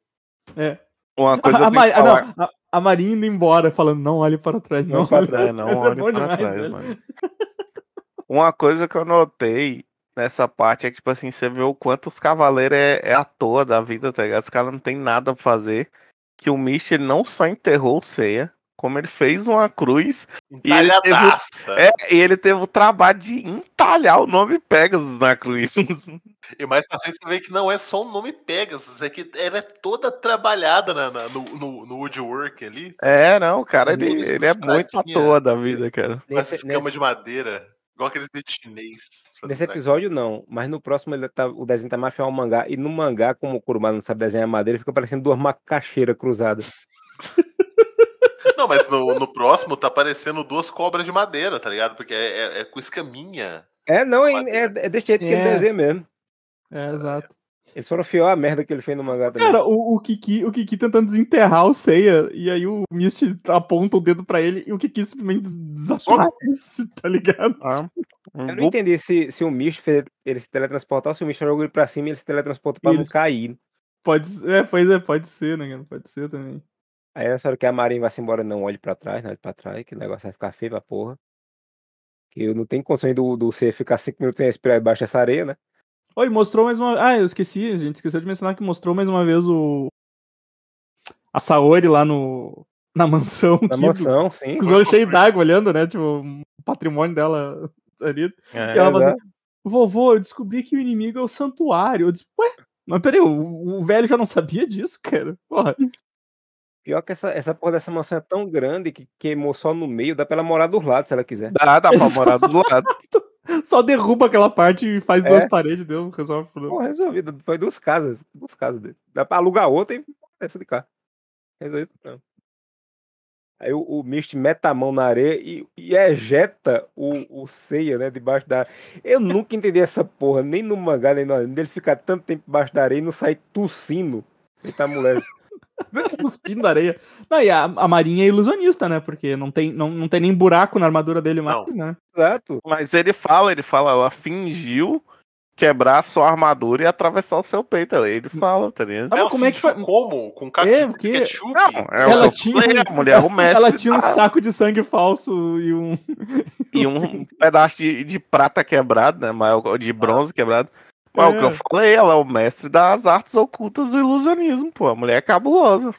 É. Uma coisa A, a, não, a, Marinha indo embora, falando, não olhe para trás, não. Não olhe trás, não é olhe demais, trás, velho. mano. Uma coisa que eu notei nessa parte é que, tipo assim, você vê o quanto os cavaleiros é, é à toa da vida, tá ligado? Os caras não tem nada pra fazer. Que o Misty ele não só enterrou o Seiya, como ele fez uma cruz E ele teve- é, e ele teve o trabalho de entalhar o nome Pegasus na cruz. E mais pra frente você vê que não é só um nome Pegasus, é que ela é toda trabalhada na, na- no, no, no woodwork ali, É, não, cara, ele, ele é muito à toa da vida, cara. com essa Nesse, nesse- de madeira, igual aqueles vídeos chinês. nesse episódio não, mas no próximo ele tá, o desenho tá mais fiel ao mangá. E no mangá, como o Kurumada não sabe desenhar madeira, fica parecendo duas macaxeiras cruzadas. Não, mas no, no próximo tá aparecendo duas cobras de madeira, tá ligado? Porque é, é- é com escaminha. É, não, é, é, é desse jeito que ele É. desenha mesmo. É, exato. Eles foram fiel à merda que ele fez no mangá também. Cara, o, o, Kiki, o Kiki tentando desenterrar o Seiya, e aí o Misty aponta o dedo pra ele e o Kiki simplesmente desaparece, tá ligado? Ah, um Eu não bu- entendi se, se o Misto fez ele se teletransportar ou se o Misto jogou ele pra cima e ele se teletransporta pra Eles- não cair. Pode ser, é, pois é, pode ser, né, cara? Pode ser também. Aí nessa hora que a Marinha vai se embora, não olhe pra trás, não olhe pra trás, que o negócio vai ficar feio pra porra. Que eu não tenho condições do, do C ficar cinco minutos sem respirar debaixo dessa areia, né? Oi, mostrou mais uma. Ah, eu esqueci, a gente esqueceu de mencionar que mostrou mais uma vez o. A Saori lá no. Na mansão. Na mansão, sim. Os olhos cheios d'água olhando, né? Tipo, o patrimônio dela ali. é, E ela fala exato. assim, vovô, eu descobri que o inimigo é o santuário. Eu disse, ué, mas peraí, o, o velho já não sabia disso, cara? Porra. Pior que essa, essa porra dessa mansão é tão grande que queimou só no meio, dá pra ela morar dos lados se ela quiser. Dá, dá pra morar do lado. Só derruba aquela parte e faz É. duas paredes, deu, resolve o problema. Pô, resolvido. Foi duas casas. Duas casas dele. Dá pra alugar outra e essa de cá. Resolvido. Não. Aí o, o Mist mete a mão na areia e, e ejeta o, o Seiya, né, debaixo da Eu nunca entendi essa porra, nem no mangá, nem no anime. Ele fica tanto tempo debaixo da areia e não sai tossindo. Eita mulher. Cuspindo areia. Não, e a, a Marinha é ilusionista, né? Porque não tem, não, não tem nem buraco na armadura dele Não. mais, né? Exato. Mas ele fala, ele fala, ela fingiu quebrar a sua armadura e atravessar o seu peito. Ele fala, tá ligado? Ela como é que foi- Como? Com caco É, porque- ketchup? Não, é Ela eu tinha um- a mulher, o mestre, Ela tinha um tá? saco de sangue falso e um. e um pedaço de, de prata quebrado, né? De bronze quebrado. Mas o que eu É. falei, ela é o mestre das artes ocultas do ilusionismo, pô. A mulher é cabulosa.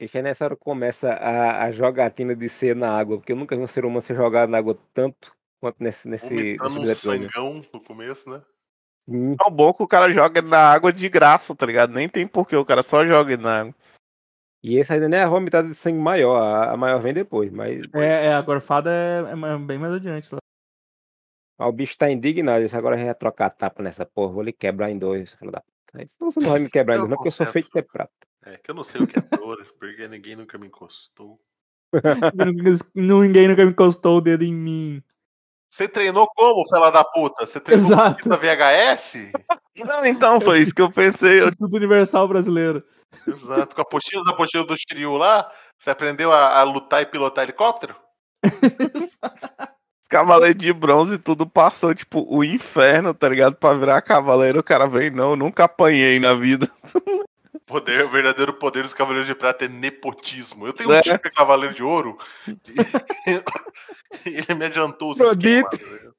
E aí nessa hora começa a, a jogatina de ser na água, porque eu nunca vi um ser humano ser jogado na água tanto quanto nesse, nesse, nesse Vomitando um episódio. sangão no começo, né? Sim. É bom que o cara joga na água de graça, tá ligado? Nem tem porquê, o cara só joga na água. E esse ainda nem é a vomitada de sangue maior, a, a maior vem depois, mas É, é, a gorfada é, é bem mais adiante lá. Ah, o bicho tá indignado. Isso agora a gente vai trocar a tapa nessa porra. Vou lhe quebrar em dois. Filho da puta. Então você não vai me quebrar em dois, não, porque eu sou feito de prata. É que eu não sei o que é dor, porque ninguém nunca me encostou. Ninguém nunca me encostou o dedo em mim. Você treinou como, fela da puta? Você treinou Exato. na VHS? Não, então, foi isso que eu pensei. Tudo universal brasileiro. Exato. Com a apostila da apostila do Shiryu lá, você aprendeu a, a lutar e pilotar helicóptero? os cavaleiros de bronze tudo passou, tipo, o inferno, tá ligado? Pra virar cavaleiro, o cara vem, não, nunca apanhei na vida. Poder, o verdadeiro poder dos Cavaleiros de Prata é nepotismo. Eu tenho É. um tio que é Cavaleiro de Ouro. e ele me adiantou os Afrodite. esquemas.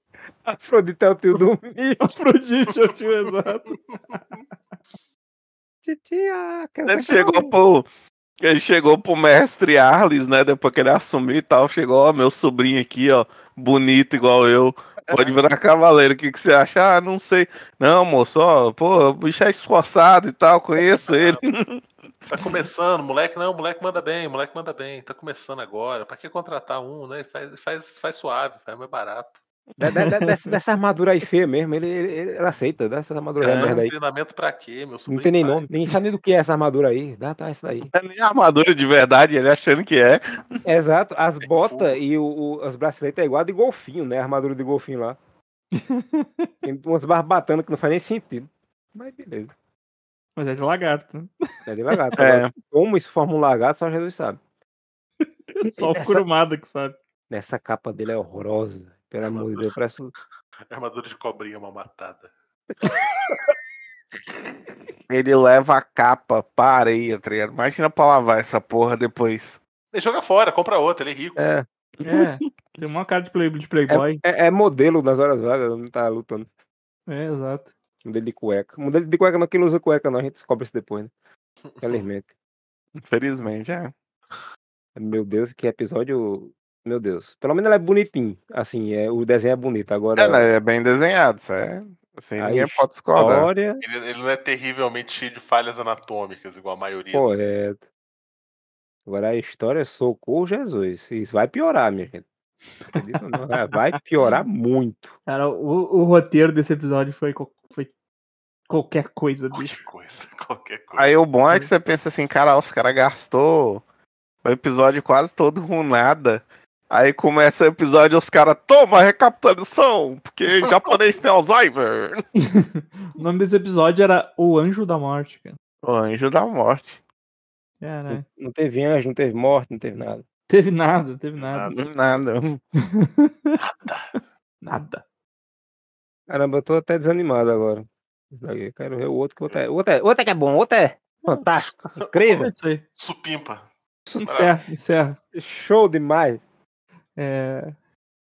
Afrodite é o tio do milho. Afrodite, eu tio exato. Titia, Ele chegou cavaleiro. pro. Ele chegou pro mestre Arles, né? Depois que ele assumiu e tal. Chegou, ó, meu sobrinho aqui, ó. Bonito igual eu. Pode virar cavaleiro. O que, que você acha? Ah, não sei. Não, moço, ó, pô, o bicho é esforçado e tal, conheço ele. Tá começando, moleque não, moleque manda bem, moleque manda bem. Tá começando agora. Pra que contratar um, né? Faz, faz, faz suave, faz mais barato. Da- da- dessa, dessa armadura aí feia mesmo, ele, ele, ele- ele aceita. Dá essa armadura aí, É, merda aí. Treinamento pra quê, meu Não sobrinho? tem nem nome. Ninguém sabe nem do que é essa armadura aí. Dá, tá, essa daí. Não é nem armadura de verdade, ele achando que é. Exato. As Tem botas e o, o- os braceletes é igual a de golfinho, né? A armadura de golfinho lá. Tem umas barbatanas que não faz nem sentido. Mas beleza. Mas é de lagarto. né? É de lagarto. É. Como isso forma um lagarto, só Jesus sabe. Só o Essa- curumada que sabe. Nessa capa dele é horrorosa. Pelo amor de Deus, parece. um- Armadura de cobrinha mal matada. Ele leva a capa pra areia, tá ligado? Imagina pra lavar essa porra depois. Ele joga fora, compra outra, ele é rico. É, É, tem uma cara de, play, de playboy. é, é modelo nas horas vagas, não tá lutando. É, exato. Modelo de cueca. Modelo de cueca não, que ele usa cueca, não. A gente descobre isso depois, né? Infelizmente. Infelizmente, é. Meu Deus, que episódio. Meu Deus. Pelo menos ele é bonitinho. Assim, é, o desenho é bonito. Agora. É, né, é bem desenhado, isso é. Assim, a ninguém pode discordar. história. Ele, ele não é terrivelmente cheio de falhas anatômicas, igual a maioria. dos- Correto. Agora a história, socorro Jesus. Isso vai piorar, minha gente. Não? Vai- piorar muito. Cara, o, o roteiro desse episódio foi, foi qualquer coisa, Qualquer bicho. coisa, qualquer coisa. Aí o bom é que você pensa assim, cara, os caras gastou o episódio quase todo com nada. Aí começa o episódio e os caras, toma recapitulação, porque japonês tem Alzheimer. O nome desse episódio era O Anjo da Morte, cara. O anjo da morte. Caralho. Não teve anjo, não teve morte, não teve nada. Teve nada, teve nada. Nada. Nada. Caramba, eu tô até desanimado agora. Isso daqui, Eu quero ver o outro que o outro é. O outro é, o outro é que é bom, o outro é fantástico, É incrível, isso aí. Supimpa. Encerra, encerra. show demais. É...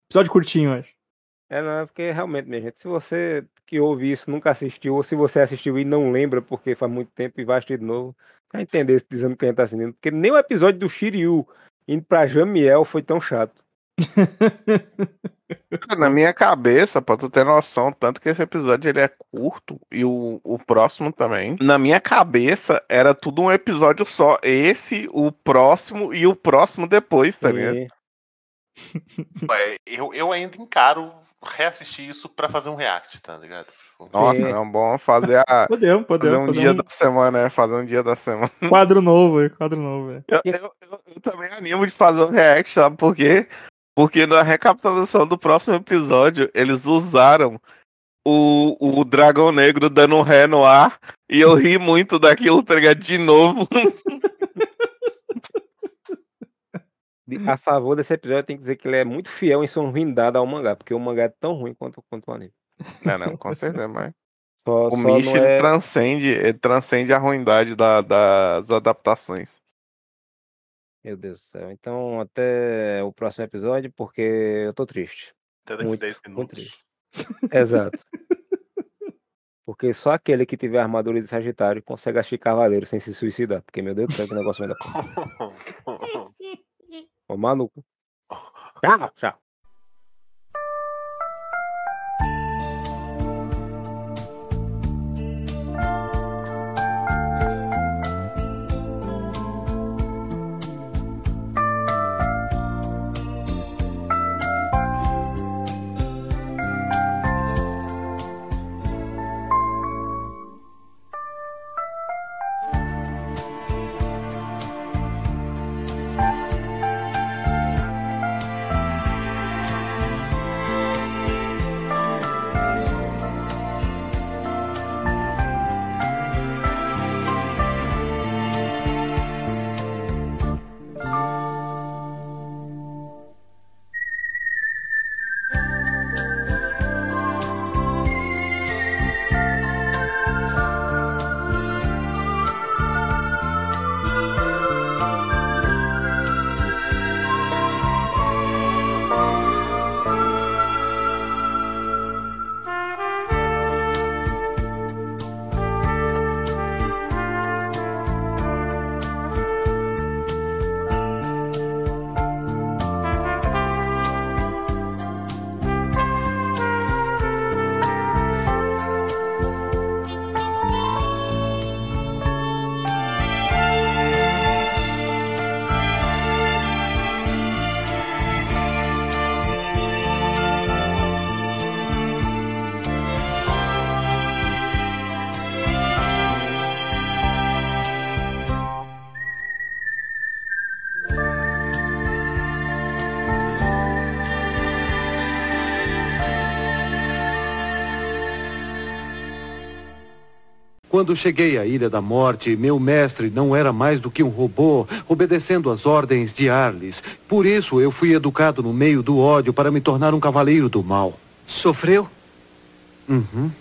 Episódio curtinho hoje. É, não, é porque realmente, minha gente, se você que ouve isso nunca assistiu, ou se você assistiu e não lembra porque faz muito tempo e vai assistir de novo, vai entender isso dizendo que a gente tá assistindo. Porque nem o episódio do Shiryu indo pra Jamiel foi tão chato. Na minha cabeça, pra tu ter noção, tanto que esse episódio ele é curto e o, o próximo também. Na minha cabeça era tudo um episódio só. Esse, o próximo e o próximo depois, tá ligado? Eu, eu ainda encaro reassistir isso pra fazer um react, tá ligado? Nossa, Sim. é bom fazer, a, Podemos, fazer podemos. um fazer dia um da semana, é, fazer um dia da semana. quadro novo, aí, quadro novo. é. Eu, eu- eu- eu também animo de fazer um react, sabe por quê? Porque na recapitulação do próximo episódio, eles usaram o, o dragão negro dando um ré no ar e eu ri muito daquilo, tá ligado? De novo. de- A favor desse episódio, tem que dizer que ele é muito fiel em sua ruindade ao mangá, porque o mangá é tão ruim quanto, quanto o anime. Não, não, com certeza, mas. Só, O Mish é... transcende, ele transcende a ruindade da- das adaptações. Meu Deus do céu. Então, até o próximo episódio, porque eu tô triste. Até daqui Muito, 10 muito minutos. triste. Exato. Porque só aquele que tiver armadura de Sagitário consegue assistir Cavaleiro sem se suicidar. Porque, meu Deus do céu, que negócio dar. Ô, maluco. Tchau, tchau. Quando cheguei à Ilha da Morte, meu mestre não era mais do que um robô, obedecendo às ordens de Arles. Por isso eu fui educado no meio do ódio para me tornar um cavaleiro do mal. Sofreu? Uhum.